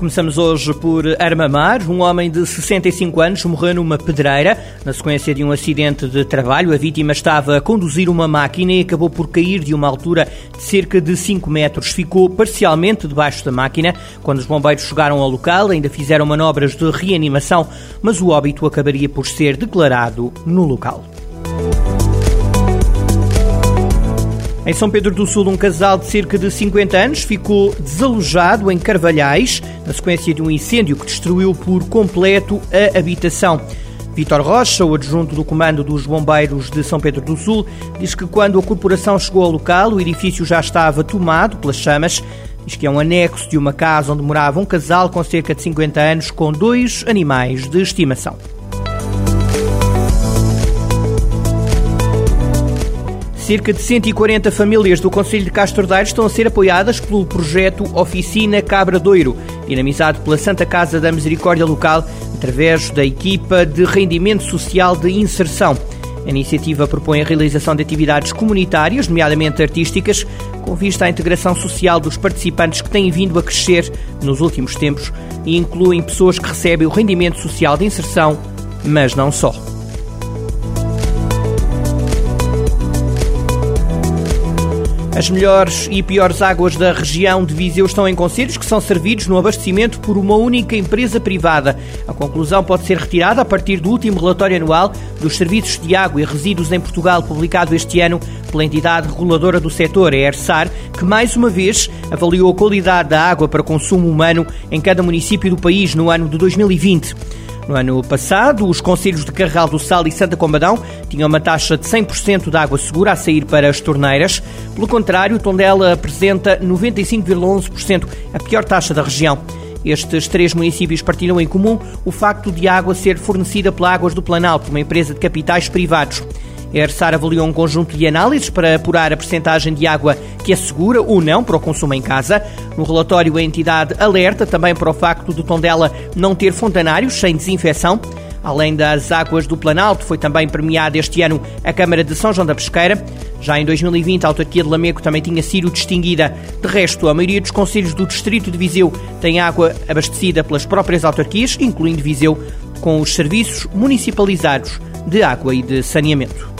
Começamos hoje por Armamar. Um homem de 65 anos morreu numa pedreira na sequência de um acidente de trabalho. A vítima estava a conduzir uma máquina e acabou por cair de uma altura de cerca de 5 metros. Ficou parcialmente debaixo da máquina. Quando os bombeiros chegaram ao local, ainda fizeram manobras de reanimação, mas o óbito acabaria por ser declarado no local. Em São Pedro do Sul, um casal de cerca de 50 anos ficou desalojado em Carvalhais, na sequência de um incêndio que destruiu por completo a habitação. Vitor Rocha, o adjunto do comando dos bombeiros de São Pedro do Sul, diz que quando a corporação chegou ao local, o edifício já estava tomado pelas chamas. Diz que é um anexo de uma casa onde morava um casal com cerca de 50 anos com dois animais de estimação. Cerca de 140 famílias do Conselho de Castro Daire estão a ser apoiadas pelo projeto Oficina Cabra Doiro, dinamizado pela Santa Casa da Misericórdia Local, através da equipa de rendimento social de inserção. A iniciativa propõe a realização de atividades comunitárias, nomeadamente artísticas, com vista à integração social dos participantes que têm vindo a crescer nos últimos tempos e incluem pessoas que recebem o rendimento social de inserção, mas não só. As melhores e piores águas da região de Viseu estão em conselhos que são servidos no abastecimento por uma única empresa privada. A conclusão pode ser retirada a partir do último relatório anual dos serviços de água e resíduos em Portugal, publicado este ano pela entidade reguladora do setor, a ERSAR, que mais uma vez avaliou a qualidade da água para consumo humano em cada município do país no ano de 2020. No ano passado, os conselhos de Carral do Sal e Santa Combadão tinham uma taxa de 100% de água segura a sair para as torneiras. Pelo contrário, Tondela apresenta 95,11%, a pior taxa da região. Estes três municípios partilham em comum o facto de a água ser fornecida pela Águas do Planalto, uma empresa de capitais privados. A ERSAR avaliou um conjunto de análises para apurar a percentagem de água que é segura ou não para o consumo em casa. No relatório, a entidade alerta também para o facto de Tondela não ter fontanários sem desinfecção. Além das águas do Planalto, foi também premiada este ano a Câmara de São João da Pesqueira. Já em 2020, a autarquia de Lamego também tinha sido distinguida. De resto, a maioria dos conselhos do Distrito de Viseu tem água abastecida pelas próprias autarquias, incluindo Viseu, com os serviços municipalizados de água e de saneamento.